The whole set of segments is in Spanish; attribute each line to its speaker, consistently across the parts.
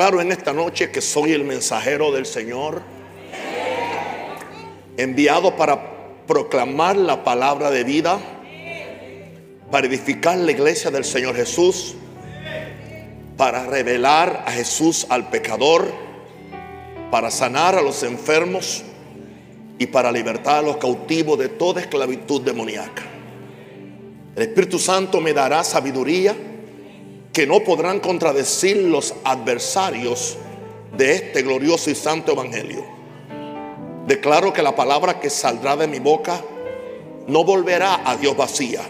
Speaker 1: En esta noche que soy el mensajero del Señor, enviado para proclamar la palabra de vida, para edificar la iglesia del Señor Jesús, para revelar a Jesús al pecador, para sanar a los enfermos y para libertar a los cautivos de toda esclavitud demoníaca. El Espíritu Santo me dará sabiduría que no podrán contradecir los adversarios de este glorioso y santo evangelio. Declaro que la palabra que saldrá de mi boca no volverá a Dios vacía,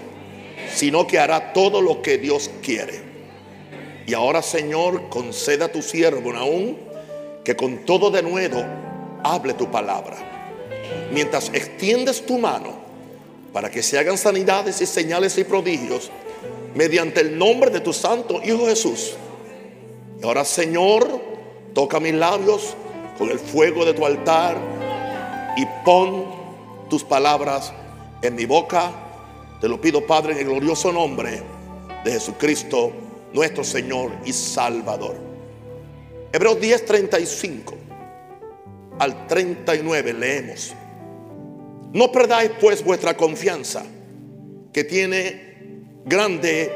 Speaker 1: sino que hará todo lo que Dios quiere. Y ahora, Señor, conceda a tu siervo aún que con todo de nuevo hable tu palabra. Mientras extiendes tu mano para que se hagan sanidades y señales y prodigios mediante el nombre de tu santo Hijo Jesús. Y ahora, Señor, toca mis labios con el fuego de tu altar y pon tus palabras en mi boca. Te lo pido, Padre, en el glorioso nombre de Jesucristo, nuestro Señor y Salvador. Hebreos 10, 35 al 39 leemos. No perdáis pues vuestra confianza, que tiene grande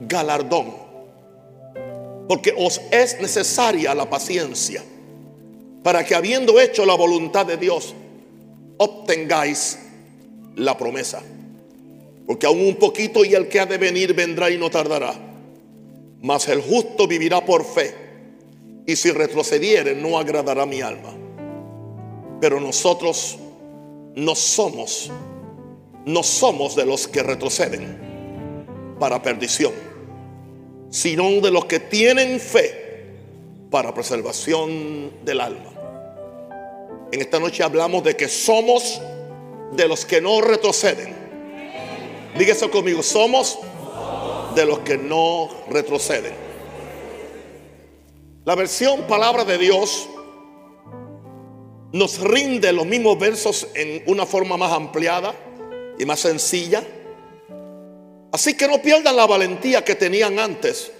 Speaker 1: galardón. Porque os es necesaria la paciencia para que habiendo hecho la voluntad de Dios, obtengáis la promesa. Porque aún un poquito y el que ha de venir vendrá y no tardará. Mas el justo vivirá por fe. Y si retrocediere no agradará mi alma. Pero nosotros no somos, no somos de los que retroceden para perdición, sino de los que tienen fe para preservación del alma. En esta noche hablamos de que somos de los que no retroceden. Dígase conmigo, somos de los que no retroceden. La versión palabra de Dios nos rinde los mismos versos en una forma más ampliada y más sencilla Así que no pierdan la valentía que tenían antes,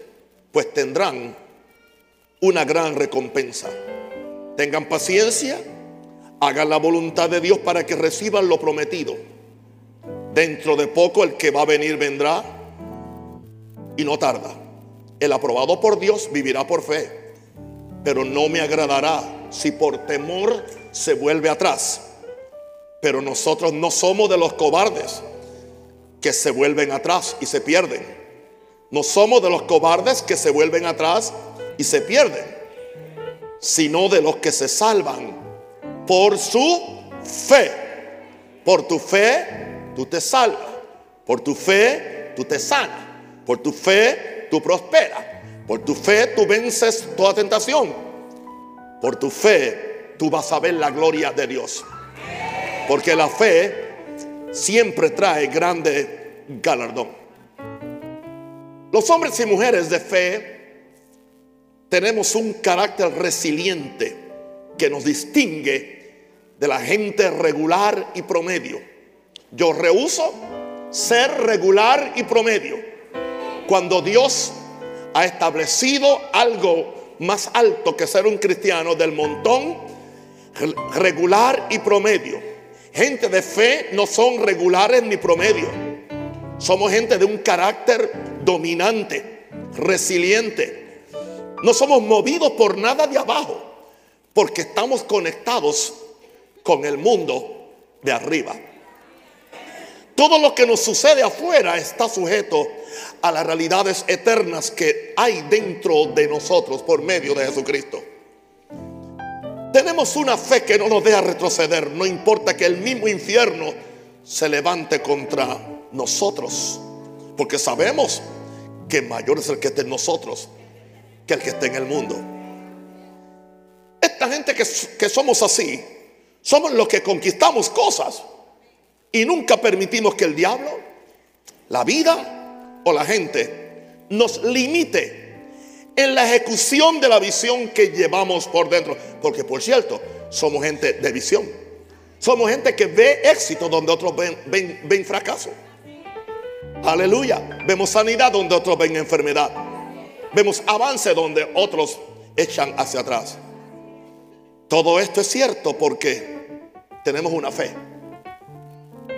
Speaker 1: pues tendrán una gran recompensa. Tengan paciencia, hagan la voluntad de Dios para que reciban lo prometido. Dentro de poco el que va a venir vendrá y no tarda. El aprobado por Dios vivirá por fe, pero no me agradará si por temor se vuelve atrás. Pero nosotros no somos de los cobardes que se vuelven atrás y se pierden. No somos de los cobardes que se vuelven atrás y se pierden, sino de los que se salvan por su fe. Por tu fe, tú te salvas. Por tu fe, tú te sanas. Por tu fe, tú prosperas. Por tu fe, tú vences toda tentación. Por tu fe, tú vas a ver la gloria de Dios. Porque la fe siempre trae grande galardón. Los hombres y mujeres de fe tenemos un carácter resiliente que nos distingue de la gente regular y promedio. Yo rehuso ser regular y promedio. Cuando Dios ha establecido algo más alto que ser un cristiano del montón, regular y promedio. Gente de fe no son regulares ni promedio. Somos gente de un carácter dominante, resiliente. No somos movidos por nada de abajo, porque estamos conectados con el mundo de arriba. Todo lo que nos sucede afuera está sujeto a las realidades eternas que hay dentro de nosotros por medio de Jesucristo. Tenemos una fe que no nos deja retroceder, no importa que el mismo infierno se levante contra nosotros, porque sabemos que mayor es el que está en nosotros que el que está en el mundo. Esta gente que, que somos así, somos los que conquistamos cosas y nunca permitimos que el diablo, la vida o la gente nos limite en la ejecución de la visión que llevamos por dentro. Porque por cierto, somos gente de visión. Somos gente que ve éxito donde otros ven, fracaso. Aleluya. Vemos sanidad donde otros ven enfermedad. Vemos avance donde otros echan hacia atrás. Todo esto es cierto porque tenemos una fe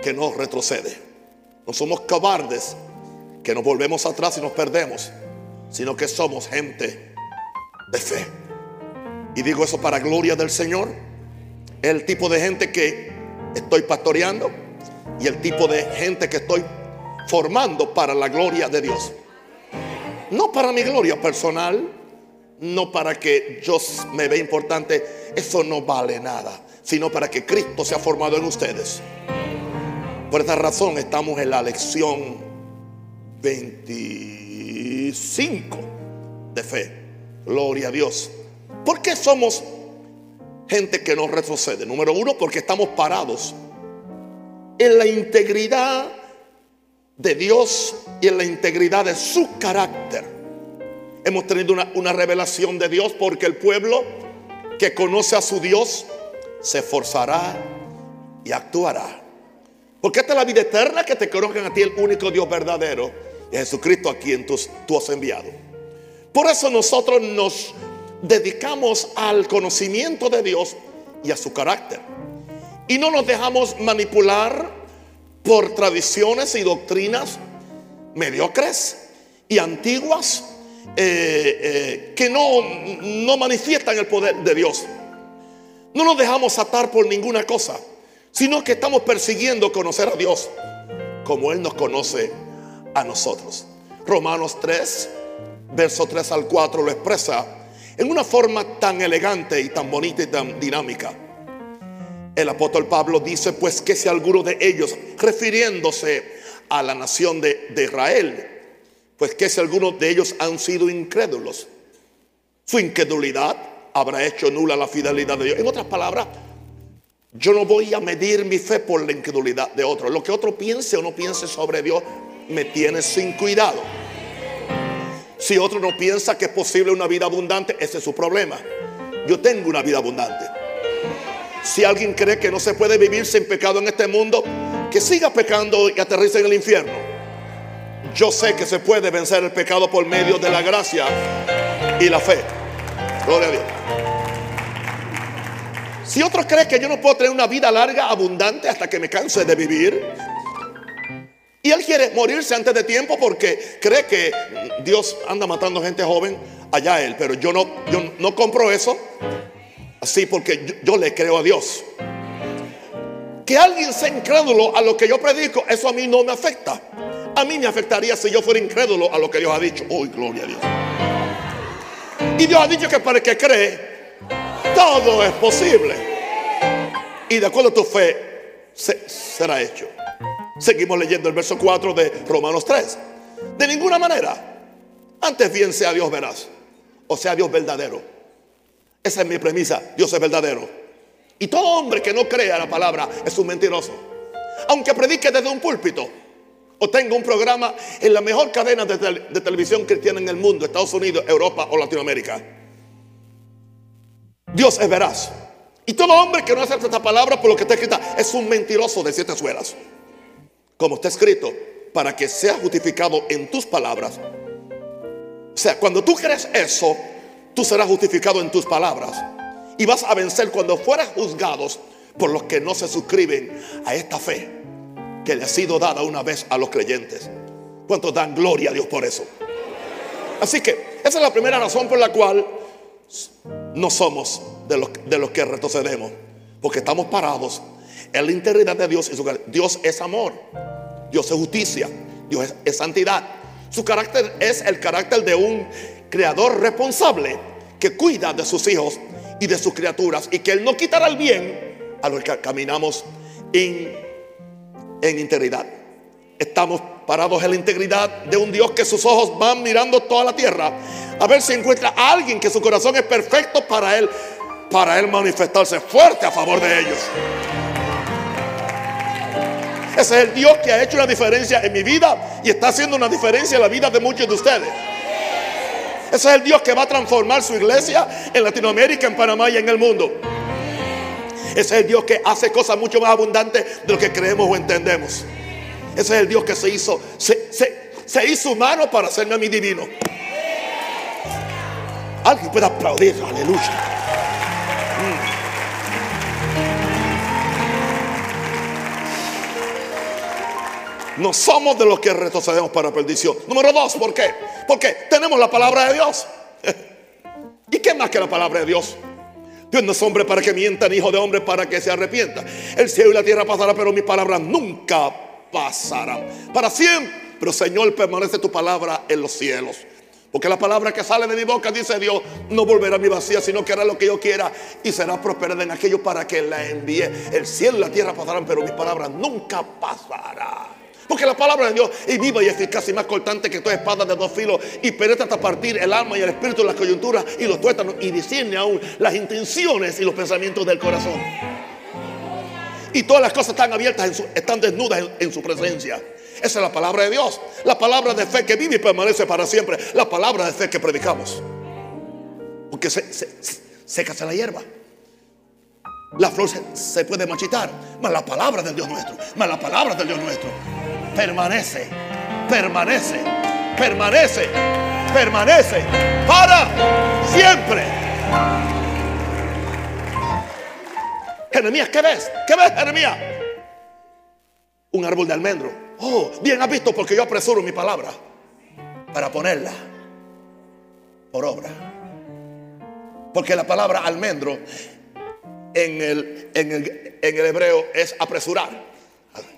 Speaker 1: que no retrocede. No somos cobardes que nos volvemos atrás y nos perdemos, sino que somos gente de fe. Y digo eso para gloria del Señor. El tipo de gente que estoy pastoreando y el tipo de gente que estoy formando para la gloria de Dios. No para mi gloria personal, no para que yo me vea importante, eso no vale nada, sino para que Cristo sea formado en ustedes. Por esta razón estamos en la lección 25 de fe. Gloria a Dios. ¿Por qué somos gente que no retrocede? Número uno, porque estamos parados en la integridad de Dios y en la integridad de su carácter. Hemos tenido una, revelación de Dios porque el pueblo que conoce a su Dios se esforzará y actuará. Porque esta es la vida eterna que te conozcan a ti el único Dios verdadero y Jesucristo a quien tú, tú has enviado. Por eso nosotros nos dedicamos al conocimiento de Dios y a su carácter. Y no nos dejamos manipular por tradiciones y doctrinas mediocres y antiguas eh, eh, que no, no manifiestan el poder de Dios. No nos dejamos atar por ninguna cosa, sino que estamos persiguiendo conocer a Dios como Él nos conoce a nosotros. Romanos 3, verso 3 al 4 lo expresa en una forma tan elegante y tan bonita y tan dinámica. El apóstol Pablo dice pues que si alguno de ellos, refiriéndose a la nación de, de Israel, pues que si algunos de ellos han sido incrédulos, su incredulidad habrá hecho nula la fidelidad de Dios. En otras palabras, yo no voy a medir mi fe por la incredulidad de otro. Lo que otro piense o no piense sobre Dios me tiene sin cuidado. Si otro no piensa que es posible una vida abundante, ese es su problema. Yo tengo una vida abundante. Si alguien cree que no se puede vivir sin pecado en este mundo, que siga pecando y aterrice en el infierno. Yo sé que se puede vencer el pecado por medio de la gracia y la fe. Gloria a Dios. Si otro cree que yo no puedo tener una vida larga, abundante, hasta que me canse de vivir, y él quiere morirse antes de tiempo porque cree que Dios anda matando gente joven, allá él, pero yo no, yo no compro eso. Así porque yo, le creo a Dios. Que alguien sea incrédulo a lo que yo predico, eso a mí no me afecta. A mí me afectaría si yo fuera incrédulo a lo que Dios ha dicho. Uy, gloria a Dios. Y Dios ha dicho que para el que cree, todo es posible. Y de acuerdo a tu fe, será hecho. Seguimos leyendo el verso 4 de Romanos 3. De ninguna manera. Antes bien sea Dios veraz. O sea Dios verdadero esa es mi premisa. Dios es verdadero. Y todo hombre que no crea la palabra es un mentiroso. Aunque predique desde un púlpito o tenga un programa en la mejor cadena de, televisión cristiana en el mundo, Estados Unidos, Europa o Latinoamérica. Dios es veraz. Y todo hombre que no acepta esta palabra por lo que está escrita es un mentiroso de siete suelas. Como está escrito, para que sea justificado en tus palabras. O sea, cuando tú crees eso, tú serás justificado en tus palabras. Y vas a vencer cuando fueras juzgados por los que no se suscriben a esta fe que le ha sido dada una vez a los creyentes. ¿Cuántos dan gloria a Dios por eso? Así que esa es la primera razón por la cual no somos de los, de los que retrocedemos. Porque estamos parados en la integridad de Dios. Dios es amor. Dios es justicia. Dios es santidad. Su carácter es el carácter de un creador responsable que cuida de sus hijos y de sus criaturas y que Él no quitará el bien a los que caminamos en, en integridad. Estamos parados en la integridad de un Dios que sus ojos van mirando toda la tierra a ver si encuentra a alguien que su corazón es perfecto para Él, para Él manifestarse fuerte a favor de ellos. Ese es el Dios que ha hecho una diferencia en mi vida y está haciendo una diferencia en la vida de muchos de ustedes. Ese es el Dios que va a transformar su iglesia en Latinoamérica, en Panamá y en el mundo. Ese es el Dios que hace cosas mucho más abundantes de lo que creemos o entendemos. Ese es el Dios que se hizo, se, hizo humano para hacerme a mi divino. Alguien puede aplaudir, aleluya. No somos de los que retrocedemos para perdición. Número dos, ¿por qué? Porque tenemos la palabra de Dios. ¿Y qué más que la palabra de Dios? Dios no es hombre para que mienta, ni hijo de hombre para que se arrepienta. El cielo y la tierra pasarán, pero mis palabras nunca pasarán. Para siempre. Pero Señor, permanece tu palabra en los cielos. Porque la palabra que sale de mi boca, dice Dios, no volverá a mi vacía, sino que hará lo que yo quiera y será prosperada en aquello para que la envíe. El cielo y la tierra pasarán, pero mis palabras nunca pasarán. Porque la palabra de Dios es viva y eficaz y más cortante que toda espada de dos filos y penetra hasta partir el alma y el espíritu, las coyunturas y los tuétanos y discierne aún las intenciones y los pensamientos del corazón. Y todas las cosas están abiertas, están desnudas en, su presencia. Esa es la palabra de Dios. La palabra de fe que vive y permanece para siempre. La palabra de fe que predicamos. Porque se, se, la hierba. La flor se, puede machitar. Mas la palabra del Dios nuestro. Mas la palabra del Dios nuestro permanece, permanece, permanece, permanece para siempre. Jeremías, ¿qué ves? ¿Qué ves, Jeremías? Un árbol de almendro. Oh, bien has visto porque yo apresuro mi palabra para ponerla por obra. Porque la palabra almendro en el, en el, en el hebreo es apresurar.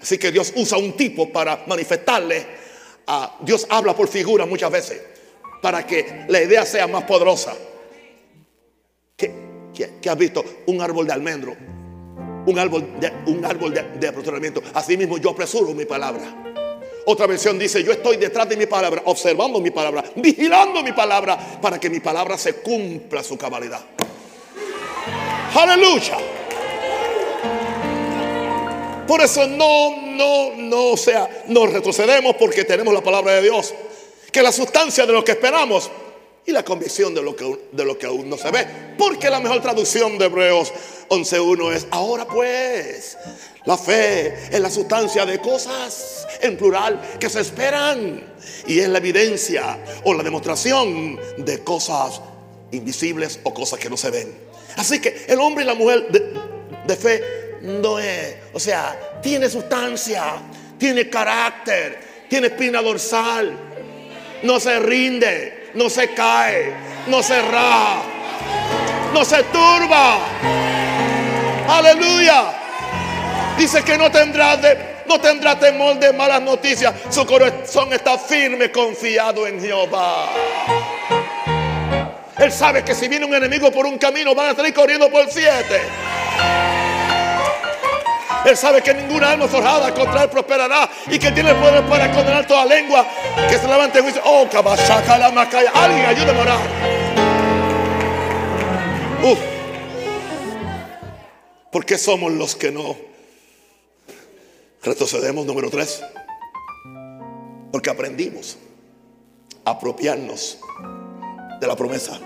Speaker 1: Así que Dios usa un tipo para manifestarle. A, Dios habla por figura muchas veces para que la idea sea más poderosa. ¿Qué, has visto? Un árbol de almendro. Un árbol de, un árbol de, apresuramiento. Así mismo yo apresuro mi palabra. Otra versión dice, yo estoy detrás de mi palabra, observando mi palabra, vigilando mi palabra, para que mi palabra se cumpla su cabalidad. Aleluya. Por eso no, no, no, o sea, nos retrocedemos porque tenemos la palabra de Dios. Que la sustancia de lo que esperamos y la convicción de lo que, de lo que aún no se ve. Porque la mejor traducción de Hebreos 11.1 es, ahora pues, la fe es la sustancia de cosas en plural que se esperan y es la evidencia o la demostración de cosas invisibles o cosas que no se ven. Así que el hombre y la mujer de, fe no es, o sea, tiene sustancia, tiene carácter, tiene espina dorsal, no se rinde, no se cae, no se raja, no se turba. Aleluya. Dice que no tendrá, no tendrá temor de malas noticias. Su corazón está firme, confiado en Jehová. Él sabe que si viene un enemigo por un camino, van a salir corriendo por siete. Él sabe que ninguna alma forjada contra él prosperará y que tiene el poder para condenar toda lengua que se levante en juicio. Oh, cabachaca la macaya. Alguien ayúdame a orar. Uf. ¿Por qué somos los que no retrocedemos? Número tres. Porque aprendimos a apropiarnos de la promesa.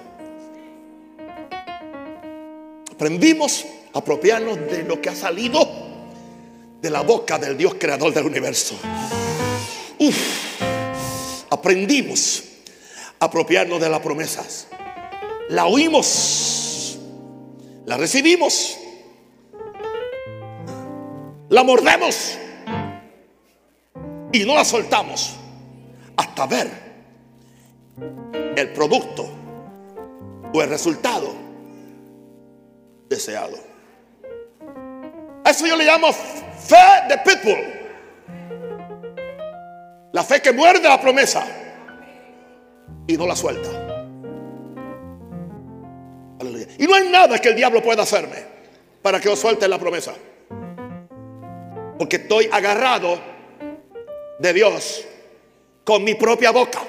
Speaker 1: Aprendimos a apropiarnos de lo que ha salido de la boca del Dios creador del universo. aprendimos a apropiarnos de las promesas. La oímos, la recibimos, la mordemos y no la soltamos hasta ver el producto o el resultado deseado. A eso yo le llamo Fe de pitbull. La fe que muerde la promesa y no la suelta. Y no hay nada que el diablo pueda hacerme para que yo suelte la promesa. Porque estoy agarrado de Dios con mi propia boca.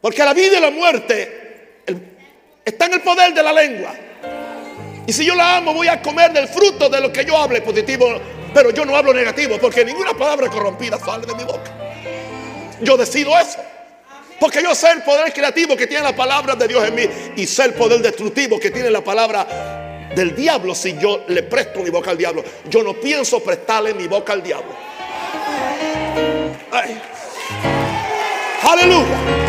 Speaker 1: Porque la vida y la muerte está en el poder de la lengua. Y si yo la amo, voy a comer del fruto de lo que yo hable positivo. Pero yo no hablo negativo porque ninguna palabra corrompida sale de mi boca. Yo decido eso. Porque yo sé el poder creativo que tiene la palabra de Dios en mí y sé el poder destructivo que tiene la palabra del diablo si yo le presto mi boca al diablo. Yo no pienso prestarle mi boca al diablo. Aleluya.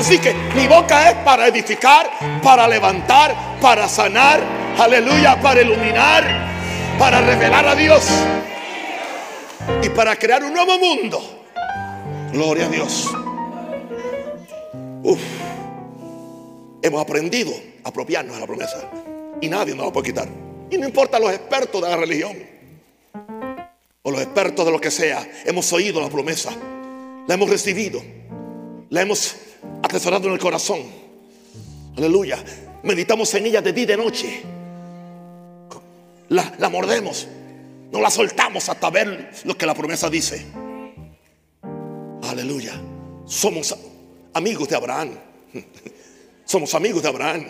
Speaker 1: Así que mi boca es para edificar, para levantar, para sanar, aleluya, para iluminar, para revelar a Dios y para crear un nuevo mundo. Gloria a Dios. Uf. Hemos aprendido a apropiarnos de la promesa y nadie nos la puede quitar. Y no importa los expertos de la religión o los expertos de lo que sea, hemos oído la promesa, la hemos recibido, la hemos atesorado en el corazón. Aleluya. Meditamos en ella de día y de noche. La, la mordemos. No la soltamos hasta ver lo que la promesa dice. Aleluya. Somos amigos de Abraham. Somos amigos de Abraham.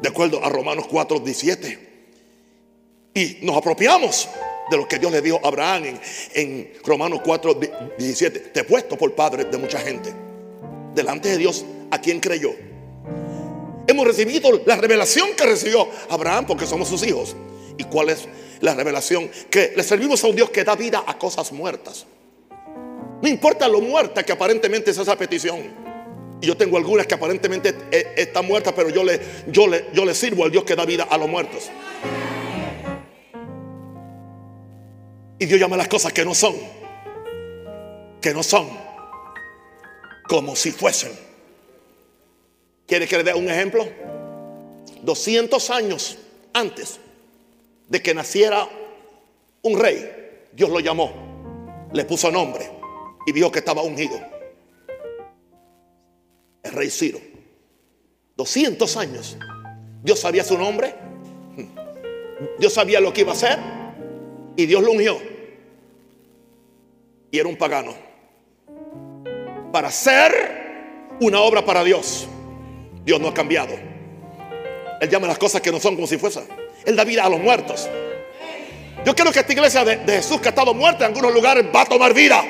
Speaker 1: De acuerdo a Romanos 4, 17. Y nos apropiamos de lo que Dios le dio a Abraham en, en Romanos 4, 17. Te he puesto por padre de mucha gente. Delante de Dios, ¿a quien creyó? Hemos recibido la revelación que recibió Abraham porque somos sus hijos. ¿Y cuál es la revelación? Que le servimos a un Dios que da vida a cosas muertas. No importa lo muerta que aparentemente es esa petición. Y yo tengo algunas que aparentemente e, están muertas, pero yo le, yo, le, yo sirvo al Dios que da vida a los muertos. Y Dios llama las cosas que no son, que no son, como si fuesen. ¿Quiere que le dé un ejemplo? 200 años antes de que naciera un rey, Dios lo llamó, le puso nombre y dijo que estaba ungido. El rey Ciro. 200 años. Dios sabía su nombre. Dios sabía lo que iba a hacer. Y Dios lo ungió. Y era un pagano. Para hacer una obra para Dios. Dios no ha cambiado. Él llama las cosas que no son como si fuesen. Él da vida a los muertos. Yo quiero que esta iglesia de, Jesús que ha estado muerta en algunos lugares va a tomar vida.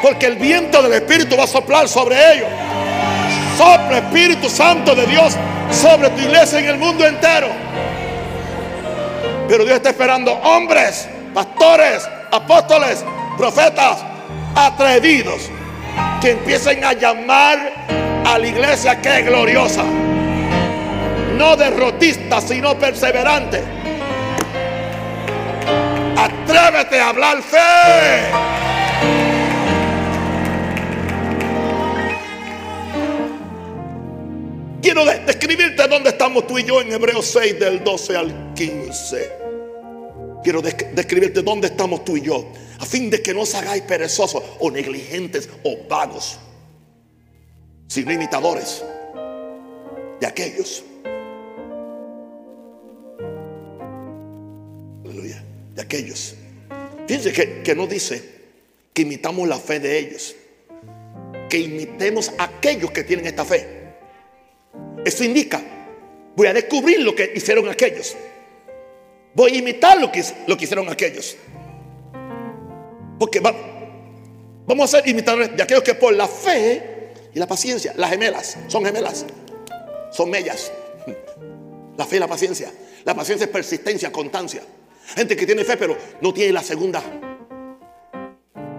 Speaker 1: Porque el viento del Espíritu va a soplar sobre ellos. Sopla Espíritu Santo de Dios sobre tu iglesia en el mundo entero. Pero Dios está esperando hombres, pastores, apóstoles, profetas, atrevidos, que empiecen a llamar a la iglesia que es gloriosa. No derrotista, sino perseverante. Atrévete a hablar fe. Quiero describirte dónde estamos tú y yo en Hebreos 6 del 12 al 15. Quiero describirte dónde estamos tú y yo, a fin de que no os hagáis perezosos o negligentes o vagos, sino imitadores de aquellos. Aleluya, de aquellos. Fíjense que, que no dice que imitamos la fe de ellos, que imitemos a aquellos que tienen esta fe. Eso indica, voy a descubrir lo que hicieron aquellos. Voy a imitar lo que, lo que hicieron aquellos. Porque vamos a ser imitadores de aquellos que por la fe y la paciencia, las gemelas, son gemelas, son mellas. La fe y la paciencia. La paciencia es persistencia, constancia. Gente que tiene fe pero no tiene la segunda.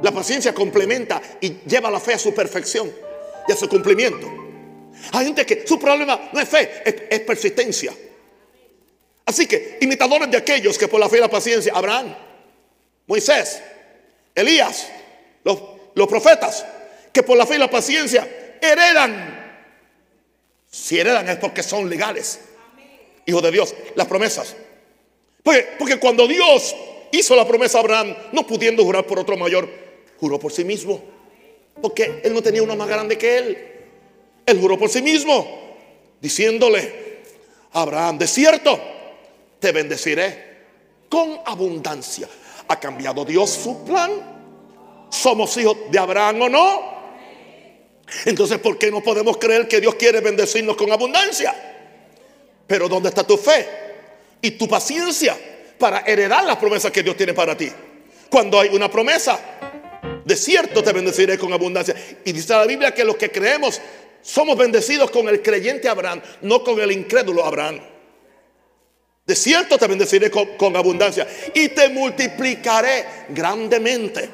Speaker 1: La paciencia complementa y lleva la fe a su perfección y a su cumplimiento. Hay gente que su problema no es fe, es, persistencia. Así que imitadores de aquellos que por la fe y la paciencia, Abraham, Moisés, Elías, los, los profetas, que por la fe y la paciencia heredan. Si heredan es porque son legales. Hijos de Dios, las promesas. Porque, porque cuando Dios hizo la promesa a Abraham, no pudiendo jurar por otro mayor, juró por sí mismo. Porque él no tenía uno más grande que él. Él juró por sí mismo, diciéndole Abraham, de cierto, te bendeciré con abundancia. ¿Ha cambiado Dios su plan? ¿Somos hijos de Abraham o no? Entonces, ¿por qué no podemos creer que Dios quiere bendecirnos con abundancia? Pero ¿dónde está tu fe y tu paciencia para heredar las promesas que Dios tiene para ti? Cuando hay una promesa, de cierto te bendeciré con abundancia. Y dice la Biblia que los que creemos somos bendecidos con el creyente Abraham, no con el incrédulo Abraham. De cierto te bendeciré con, abundancia y te multiplicaré grandemente.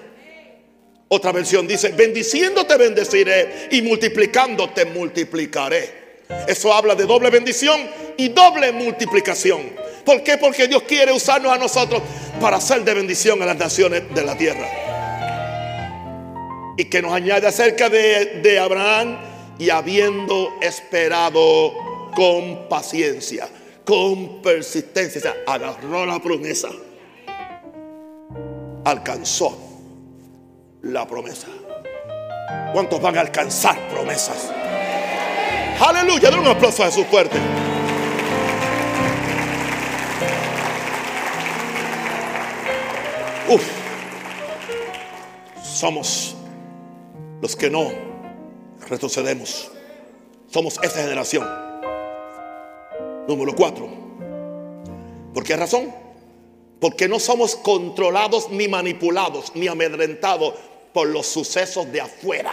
Speaker 1: Otra versión dice, bendiciéndote bendeciré y multiplicándote multiplicaré. Eso habla de doble bendición y doble multiplicación. ¿Por qué? Porque Dios quiere usarnos a nosotros para hacer de bendición a las naciones de la tierra. Y que nos añade acerca de, de Abraham y habiendo esperado con paciencia, con persistencia, o sea, agarró la promesa, alcanzó la promesa. ¿Cuántos van a alcanzar promesas? Aleluya, den un aplauso a Jesús fuerte. Uf, somos los que no retrocedemos. Somos esa generación. Número cuatro. ¿Por qué razón? Porque no somos controlados ni manipulados ni amedrentados por los sucesos de afuera.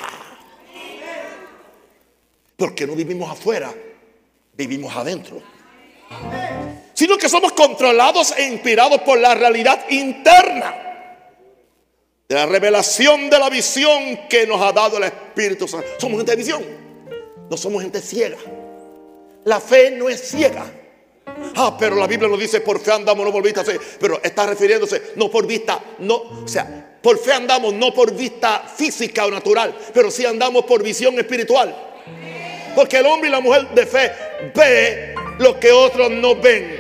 Speaker 1: Porque no vivimos afuera, vivimos adentro. Sino que somos controlados e inspirados por la realidad interna de la revelación de la visión que nos ha dado el Espíritu Santo. Somos gente de visión, no somos gente ciega. La fe no es ciega. Ah, pero la Biblia nos dice por fe andamos, no por vista. Pero está refiriéndose no por vista, no, o sea, por fe andamos, no por vista física o natural, pero sí andamos por visión espiritual. Porque el hombre y la mujer de fe ve lo que otros no ven.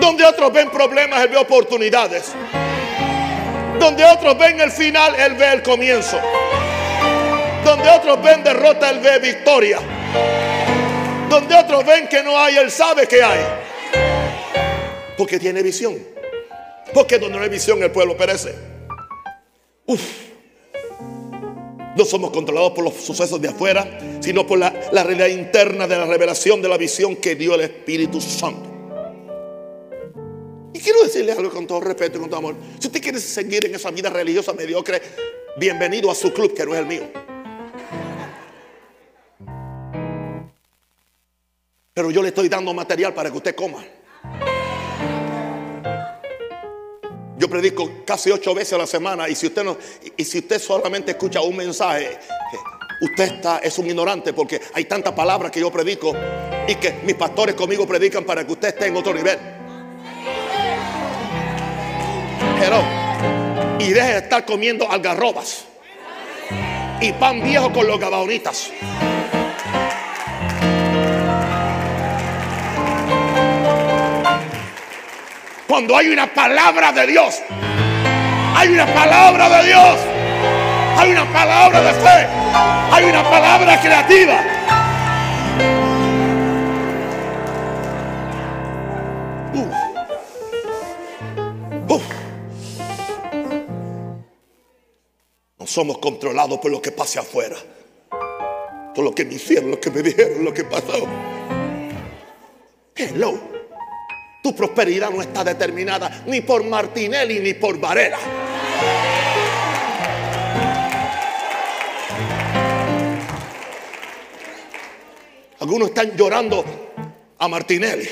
Speaker 1: Donde otros ven problemas, él ve oportunidades. Donde otros ven el final, él ve el comienzo. Donde otros ven derrota, él ve victoria. Donde otros ven que no hay, él sabe que hay. Porque tiene visión. Porque donde no hay visión, el pueblo perece. Uf. No somos controlados por los sucesos de afuera, sino por la, la realidad interna de la revelación de la visión que dio el Espíritu Santo. Y quiero decirle algo con todo respeto y con todo amor. Si usted quiere seguir en esa vida religiosa mediocre, bienvenido a su club, que no es el mío. Pero yo le estoy dando material para que usted coma. Yo predico casi ocho veces a la semana y si usted no, y si usted solamente escucha un mensaje, usted está es un ignorante porque hay tantas palabras que yo predico y que mis pastores conmigo predican para que usted esté en otro nivel. Pero y deje de estar comiendo algarrobas y pan viejo con los gabaonitas. Cuando hay una palabra de Dios, hay una palabra de Dios, hay una palabra de fe, hay una palabra creativa. No somos controlados por lo que pase afuera, por lo que me hicieron, lo que me dijeron, lo que pasó. Hello. Tu prosperidad no está determinada ni por Martinelli ni por Varela. Algunos están llorando a Martinelli.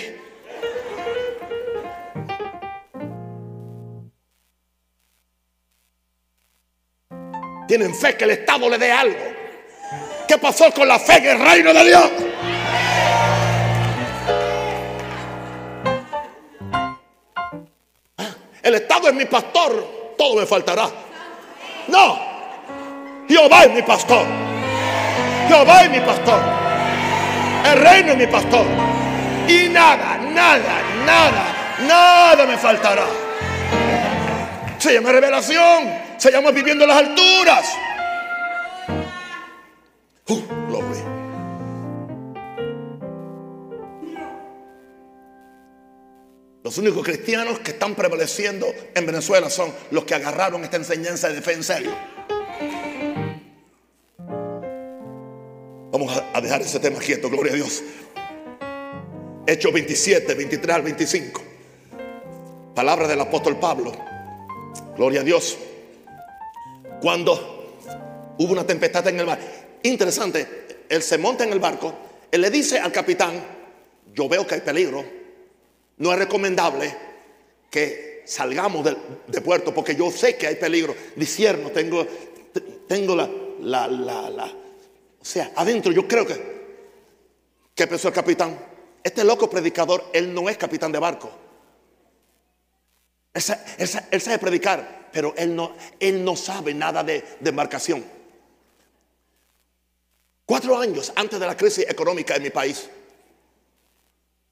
Speaker 1: Tienen fe que el Estado le dé algo. ¿Qué pasó con la fe en el reino de Dios? El Estado es mi pastor, todo me faltará. No, Jehová es mi pastor. Jehová es mi pastor. El reino es mi pastor. Y nada, nada, nada, nada me faltará. Se llama revelación. Se llama viviendo en las alturas. Uh, gloria. Los únicos cristianos que están prevaleciendo en Venezuela son los que agarraron esta enseñanza de fe. Vamos a dejar ese tema quieto, gloria a Dios. Hechos 27, 23 al 25. Palabra del apóstol Pablo. Gloria a Dios. Cuando hubo una tempestad en el mar. Interesante, él se monta en el barco, él le dice al capitán, yo veo que hay peligro, no es recomendable que salgamos de, puerto porque yo sé que hay peligro. Disierno, tengo, tengo la, la, la, o sea, adentro yo creo que, ¿qué pensó el capitán? Este loco predicador, él no es capitán de barco. Él, sabe, predicar, pero él no, él no sabe nada de, de embarcación. Cuatro años antes de la crisis económica en mi país,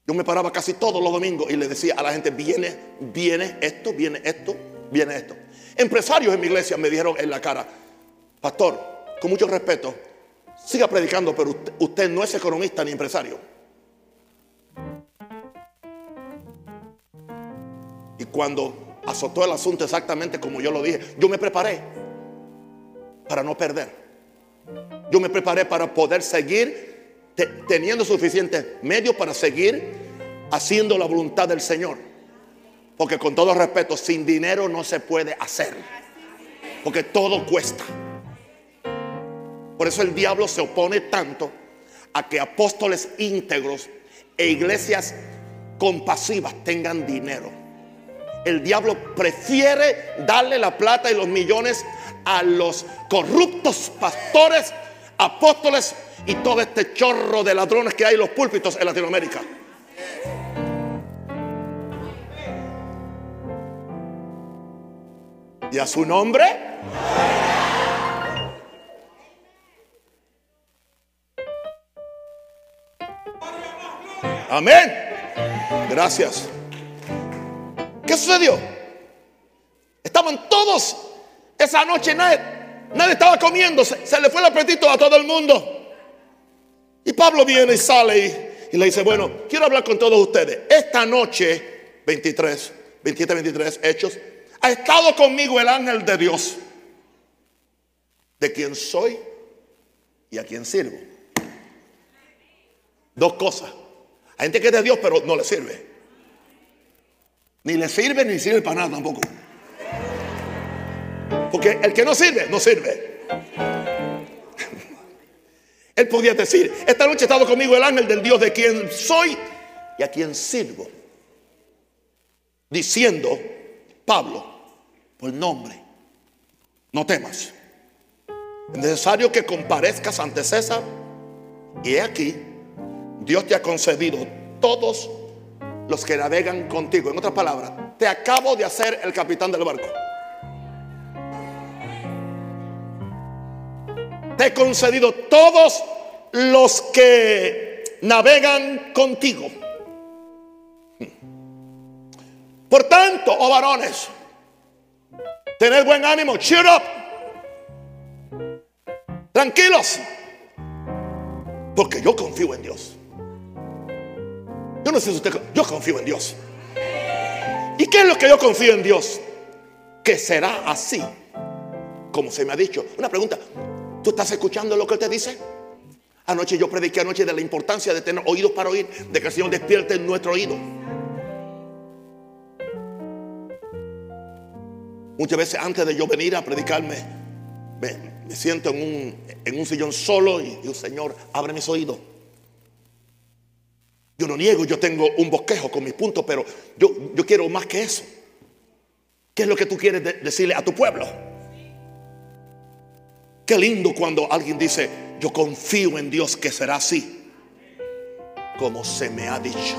Speaker 1: yo me paraba casi todos los domingos y le decía a la gente, viene, viene esto, viene esto, viene esto. Empresarios en mi iglesia me dijeron en la cara, pastor, con mucho respeto, siga predicando, pero usted, no es economista ni empresario. Y cuando azotó el asunto exactamente como yo lo dije, yo me preparé para no perder. Yo me preparé para poder seguir teniendo suficientes medios para seguir haciendo la voluntad del Señor. Porque con todo respeto, sin dinero no se puede hacer. Porque todo cuesta. Por eso el diablo se opone tanto a que apóstoles íntegros e iglesias compasivas tengan dinero. El diablo prefiere darle la plata y los millones a los corruptos pastores, apóstoles y todo este chorro de ladrones que hay en los púlpitos en Latinoamérica. Y a su nombre. Amén. Gracias. ¿Qué sucedió? Estaban todos esa noche, nadie, nadie estaba comiendo, se le fue el apetito a todo el mundo. Y Pablo viene y sale y, le dice, bueno, quiero hablar con todos ustedes. Esta noche, 23, 27, 23, Hechos, ha estado conmigo el ángel de Dios, de quien soy y a quien sirvo. Dos cosas. Hay gente que es de Dios, pero no le sirve. Ni le sirve ni sirve para nada tampoco. Porque el que no sirve, no sirve. Él podía decir, esta noche ha estado conmigo el ángel del Dios de quien soy y a quien sirvo. Diciendo, Pablo, por nombre, no temas. Es necesario que comparezcas ante César. Y he aquí, Dios te ha concedido todos los que navegan contigo. En otras palabras, te acabo de hacer el capitán del barco. Te he concedido todos los que navegan contigo. Por tanto, oh varones, tened buen ánimo, cheer up, tranquilos, porque yo confío en Dios. Yo no sé si usted, yo confío en Dios. ¿Y qué es lo que yo confío en Dios? Que será así, como se me ha dicho. Una pregunta, ¿Tú estás escuchando lo que Él te dice? Anoche yo prediqué anoche de la importancia de tener oídos para oír, de que el Señor despierte en nuestro oído. Muchas veces antes de yo venir a predicarme, me, siento en un, en un, sillón solo y digo, Señor, abre mis oídos. Yo no niego, yo tengo un bosquejo con mis puntos, pero yo, yo quiero más que eso. ¿Qué es lo que tú quieres decirle a tu pueblo? Qué lindo cuando alguien dice, yo confío en Dios que será así, como se me ha dicho.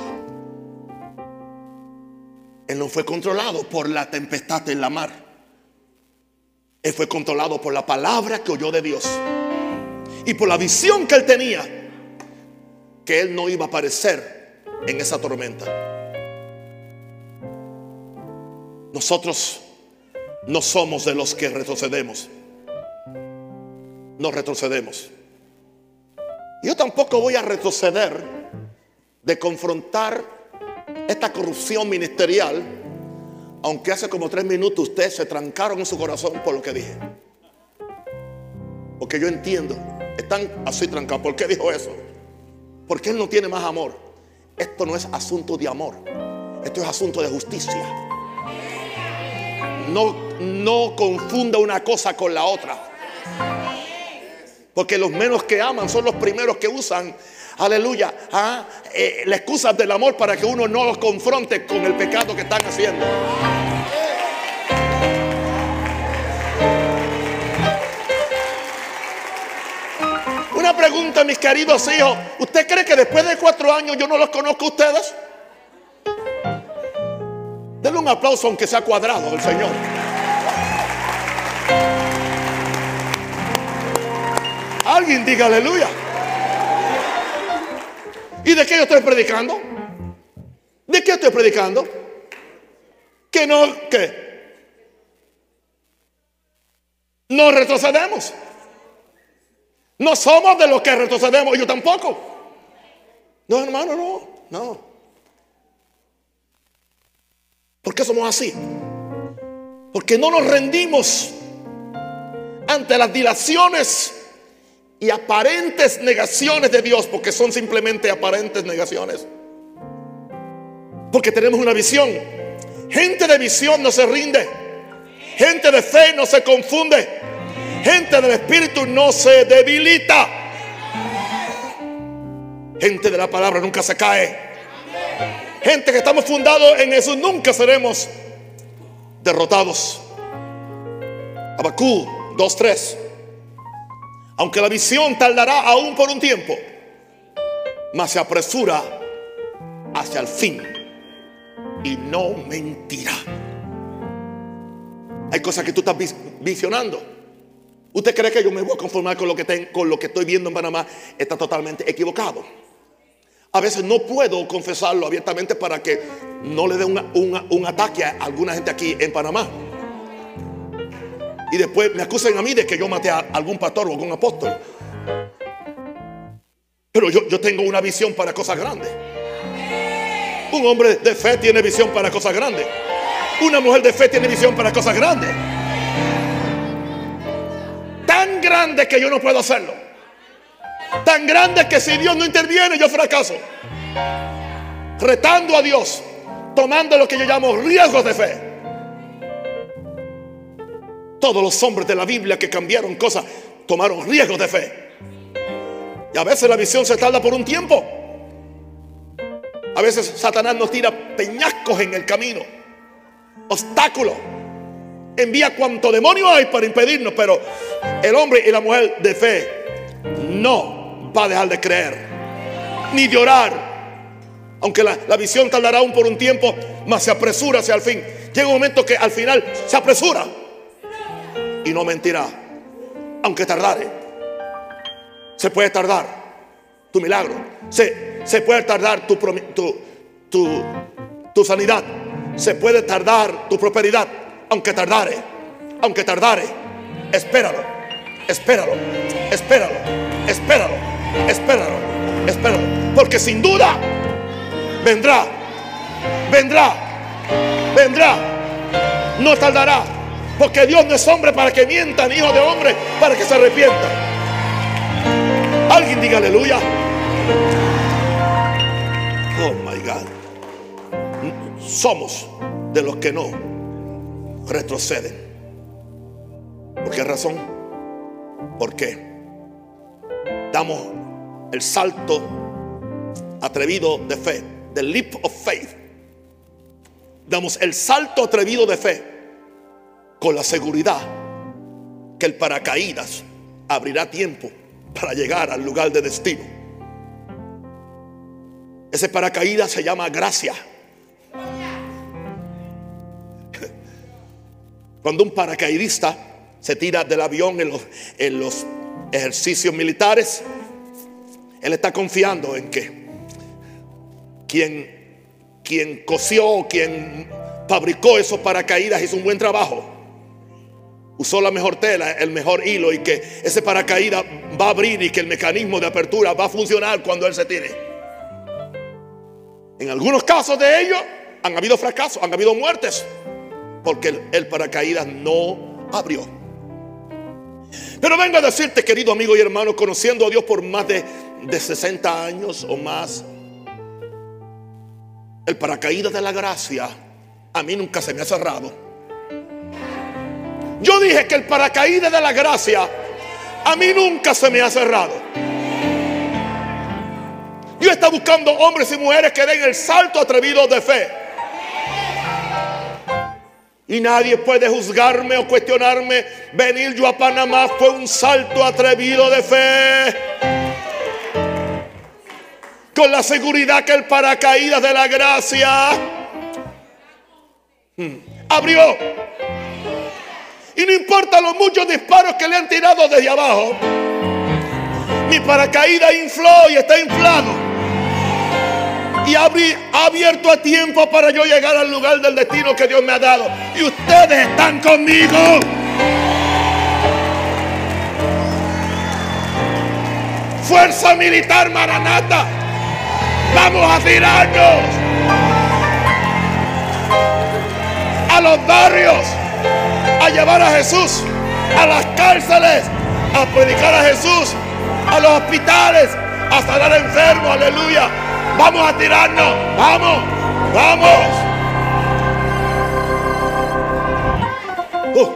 Speaker 1: Él no fue controlado por la tempestad en la mar. Él fue controlado por la palabra que oyó de Dios. Y por la visión que él tenía, que él no iba a aparecer en esa tormenta. Nosotros no somos de los que retrocedemos no retrocedemos. Yo tampoco voy a retroceder de confrontar esta corrupción ministerial, aunque hace como tres minutos ustedes se trancaron en su corazón por lo que dije. Porque yo entiendo, están así trancados. ¿Por qué dijo eso? Porque Él no tiene más amor. Esto no es asunto de amor, esto es asunto de justicia. No, no confunda una cosa con la otra. Porque los menos que aman son los primeros que usan, aleluya, ¿ah? eh, la excusa del amor para que uno no los confronte con el pecado que están haciendo. Una pregunta, mis queridos hijos. ¿Usted cree que después de cuatro años yo no los conozco a ustedes? Denle un aplauso aunque sea cuadrado el Señor. Alguien diga aleluya. ¿Y de qué yo estoy predicando? ¿De qué estoy predicando? Que no, que no retrocedemos. No somos de los que retrocedemos, yo tampoco. No, hermano, no, no. ¿Por qué somos así? Porque no nos rendimos ante las dilaciones y aparentes negaciones de Dios, porque son simplemente aparentes negaciones. Porque tenemos una visión. Gente de visión no se rinde. Gente de fe no se confunde. Gente del Espíritu no se debilita. Gente de la palabra nunca se cae. Gente que estamos fundados en eso nunca seremos derrotados. Abacú 2.3. Aunque la visión tardará aún por un tiempo, mas se apresura hacia el fin y no mentirá. Hay cosas que tú estás visionando ¿Usted cree que yo me voy a conformar con lo que, tengo, con lo que estoy viendo en Panamá? Está totalmente equivocado. A veces no puedo confesarlo abiertamente para que no le dé un ataque a alguna gente aquí en Panamá. Y después me acusen a mí de que yo maté a algún pastor o algún apóstol. Pero yo, yo tengo una visión para cosas grandes. Un hombre de fe tiene visión para cosas grandes. Una mujer de fe tiene visión para cosas grandes tan grande que yo no puedo hacerlo. Tan grande que si Dios no interviene yo fracaso. Retando a Dios, tomando lo que yo llamo riesgos de fe. Todos los hombres de la Biblia que cambiaron cosas tomaron riesgos de fe. Y a veces la visión se tarda por un tiempo. A veces Satanás nos tira peñascos en el camino, obstáculos envía cuanto demonio hay para impedirnos, pero el hombre y la mujer de fe no va a dejar de creer, ni de orar. Aunque la, visión tardará aún por un tiempo, más se apresura hacia el fin. Llega un momento que al final se apresura y no mentirá, aunque tardare. Se puede tardar tu milagro, se, se puede tardar tu, tu, tu, tu sanidad, se puede tardar tu prosperidad. Aunque tardare, aunque tardare, espéralo, espéralo, espéralo, espéralo, espéralo, espéralo, porque sin duda vendrá, vendrá, vendrá, no tardará, porque Dios no es hombre para que mientan, hijo de hombre para que se arrepienta. Alguien diga aleluya. Oh my God. Somos de los que no retroceden. ¿Por qué razón? Porque damos el salto atrevido de fe, the leap of faith. Damos el salto atrevido de fe con la seguridad que el paracaídas abrirá tiempo para llegar al lugar de destino. Ese paracaídas se llama gracia. Cuando un paracaidista se tira del avión en los, en los ejercicios militares, él está confiando en que quien, quien cosió, quien fabricó esos paracaídas hizo un buen trabajo. Usó la mejor tela, el mejor hilo y que ese paracaídas va a abrir y que el mecanismo de apertura va a funcionar cuando él se tire. En algunos casos de ellos han habido fracasos, han habido muertes porque el, paracaídas no abrió. Pero vengo a decirte, querido amigo y hermano, conociendo a Dios por más de, de 60 años o más, el paracaídas de la gracia a mí nunca se me ha cerrado. Yo dije que el paracaídas de la gracia a mí nunca se me ha cerrado. Yo está buscando hombres y mujeres que den el salto atrevido de fe. Y nadie puede juzgarme o cuestionarme. Venir yo a Panamá fue un salto atrevido de fe. con la seguridad que el paracaídas de la gracia mm, abrió. Y no importa los muchos disparos que le han tirado desde abajo, mi paracaídas infló y está inflado y ha abierto a tiempo para yo llegar al lugar del destino que Dios me ha dado. Y ustedes están conmigo. Fuerza Militar Maranata. Vamos a tirarnos a los barrios, a llevar a Jesús, a las cárceles, a predicar a Jesús, a los hospitales, a sanar enfermos, aleluya Vamos a tirarnos. Vamos. Vamos. Uh.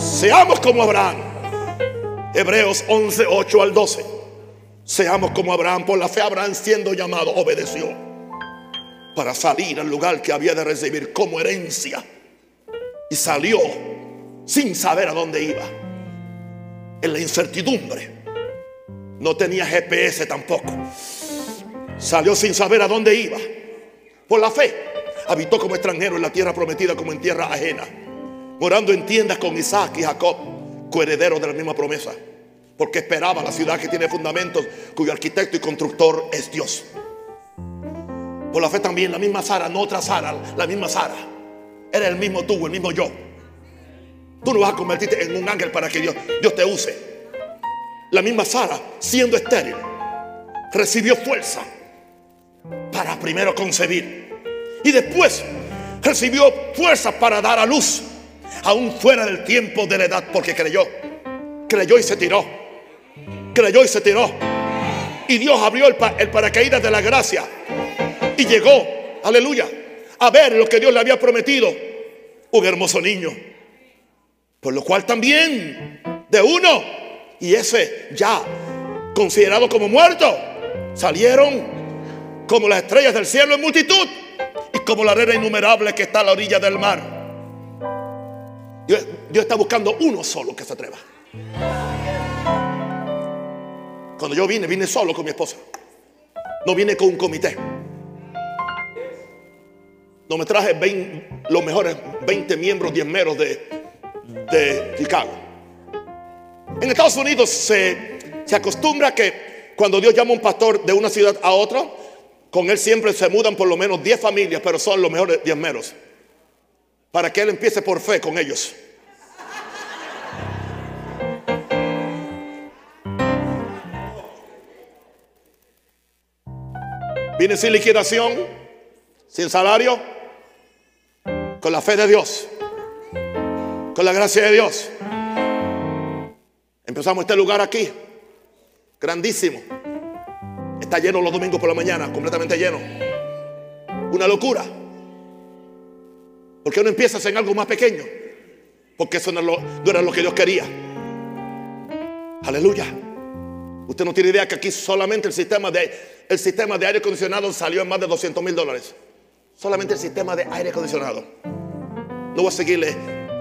Speaker 1: Seamos como Abraham. Hebreos 11, 8 al 12. Seamos como Abraham. Por la fe Abraham siendo llamado obedeció para salir al lugar que había de recibir como herencia. Y salió sin saber a dónde iba. En la incertidumbre no tenía GPS tampoco. Salió sin saber a dónde iba. Por la fe. Habitó como extranjero en la tierra prometida como en tierra ajena. Morando en tiendas con Isaac y Jacob, coherederos de la misma promesa. Porque esperaba la ciudad que tiene fundamentos, cuyo arquitecto y constructor es Dios. Por la fe también la misma Sara, no otra Sara, la misma Sara. Era el mismo tú, el mismo yo. Tú no vas a convertirte en un ángel para que Dios, Dios te use. La misma Sara, siendo estéril, recibió fuerza para primero concebir. Y después recibió fuerza para dar a luz, aún fuera del tiempo de la edad, porque creyó. Creyó y se tiró. Creyó y se tiró. Y Dios abrió el, el paracaídas de la gracia. Y llegó, aleluya, a ver lo que Dios le había prometido. Un hermoso niño. Por lo cual también de uno y ese ya considerado como muerto, salieron como las estrellas del cielo en multitud y como la arena innumerable que está a la orilla del mar. Dios, está buscando uno solo que se atreva. Cuando yo vine, vine solo con mi esposa. No vine con un comité. No me traje los mejores 20 miembros diezmeros de, de Chicago. En Estados Unidos se, acostumbra que cuando Dios llama a un pastor de una ciudad a otra, con él siempre se mudan por lo menos 10 familias, pero son los mejores 10 meros. Para que él empiece por fe con ellos. Viene sin liquidación, sin salario, con la fe de Dios, con la gracia de Dios. Empezamos este lugar aquí, grandísimo. Está lleno los domingos por la mañana, completamente lleno. Una locura. ¿Por qué no empiezas en algo más pequeño? Porque eso no, era lo que Dios quería. Aleluya. Usted no tiene idea que aquí solamente el sistema de, el sistema de aire acondicionado salió en más de 200 mil dólares. Solamente el sistema de aire acondicionado. No voy a seguirle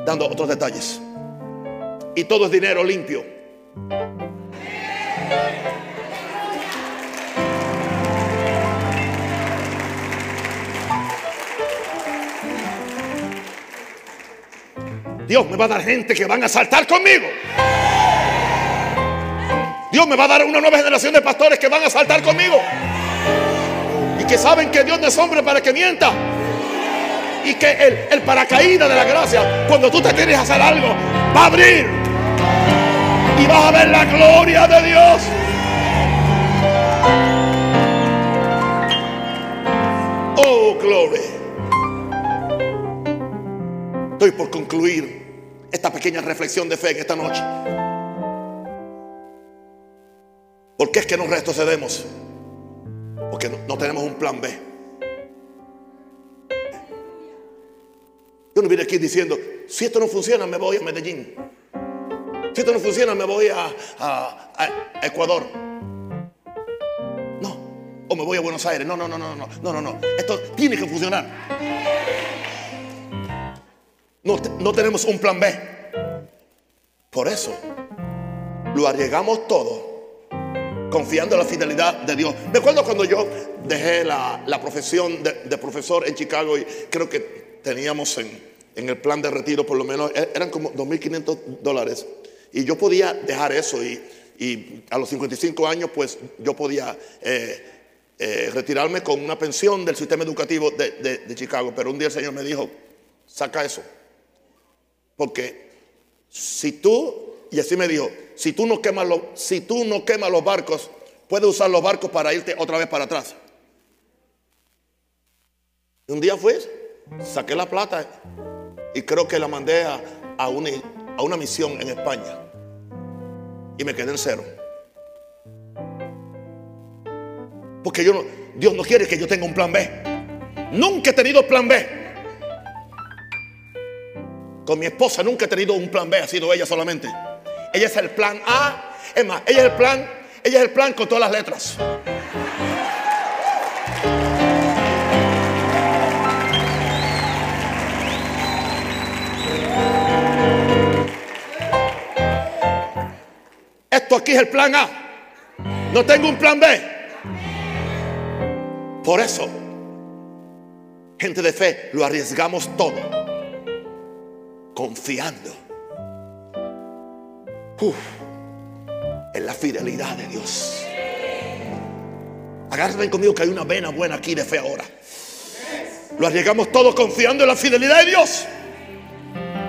Speaker 1: dando otros detalles. Y todo es dinero limpio. Dios me va a dar gente que van a saltar conmigo. Dios me va a dar una nueva generación de pastores que van a saltar conmigo. Que saben que Dios no es hombre para que mienta. Y que el, el paracaídas de la gracia, cuando tú te quieres hacer algo, va a abrir y vas a ver la gloria de Dios. Oh, gloria. Estoy por concluir esta pequeña reflexión de fe en esta noche. ¿Por qué es que nos retrocedemos? Porque no, tenemos un plan B. Yo no vine aquí diciendo, si esto no funciona, me voy a Medellín. Si esto no funciona, me voy a, Ecuador. No. O me voy a Buenos Aires. No, no, no, no, no, no, no, no. Esto tiene que funcionar. No, no tenemos un plan B. Por eso lo arriesgamos todo confiando en la fidelidad de Dios. Me acuerdo cuando yo dejé la, profesión de, profesor en Chicago y creo que teníamos en, el plan de retiro por lo menos, e, eran como 2.500 dólares. Y yo podía dejar eso y, a los 55 años pues yo podía eh, eh, retirarme con una pensión del sistema educativo de, de Chicago. Pero un día el Señor me dijo, saca eso. Porque si tú y así me dijo, si tú no quemas los, si tú no los barcos, puedes usar los barcos para irte otra vez para atrás. Un día fui, saqué la plata y creo que la mandé a, una, a una misión en España. Y me quedé en cero. Porque yo no, Dios no quiere que yo tenga un plan B. Nunca he tenido plan B. Con mi esposa nunca he tenido un plan B, ha sido ella solamente. Ella es el plan A. Es más, ella es el plan, ella es el plan con todas las letras. Esto aquí es el plan A. No tengo un plan B. Por eso, gente de fe, lo arriesgamos todo. Confiando en la fidelidad de Dios. Agárrenme conmigo que hay una vena buena aquí de fe ahora. Lo arriesgamos todo confiando en la fidelidad de Dios.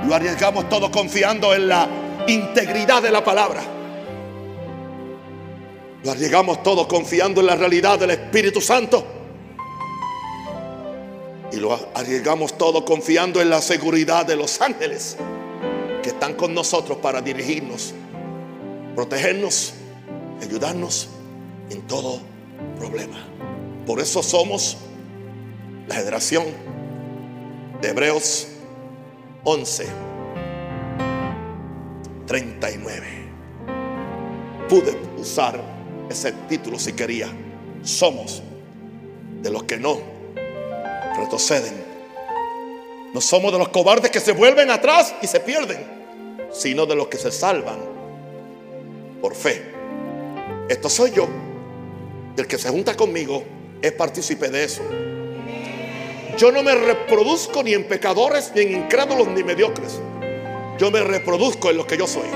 Speaker 1: Lo arriesgamos todo confiando en la integridad de la palabra. Lo arriesgamos todo confiando en la realidad del Espíritu Santo. Y lo arriesgamos todo confiando en la seguridad de los ángeles están con nosotros para dirigirnos, protegernos, ayudarnos en todo problema. Por eso somos la generación de Hebreos 11, 39. Pude usar ese título si quería. Somos de los que no retroceden. No somos de los cobardes que se vuelven atrás y se pierden sino de los que se salvan por fe. Esto soy yo. El que se junta conmigo es partícipe de eso. Yo no me reproduzco ni en pecadores, ni en incrédulos, ni mediocres. Yo me reproduzco en lo que yo soy.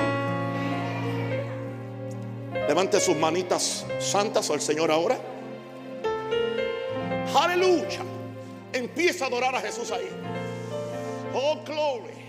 Speaker 1: Levante sus manitas santas al Señor ahora. Aleluya. Empieza a adorar a Jesús ahí. Oh, gloria.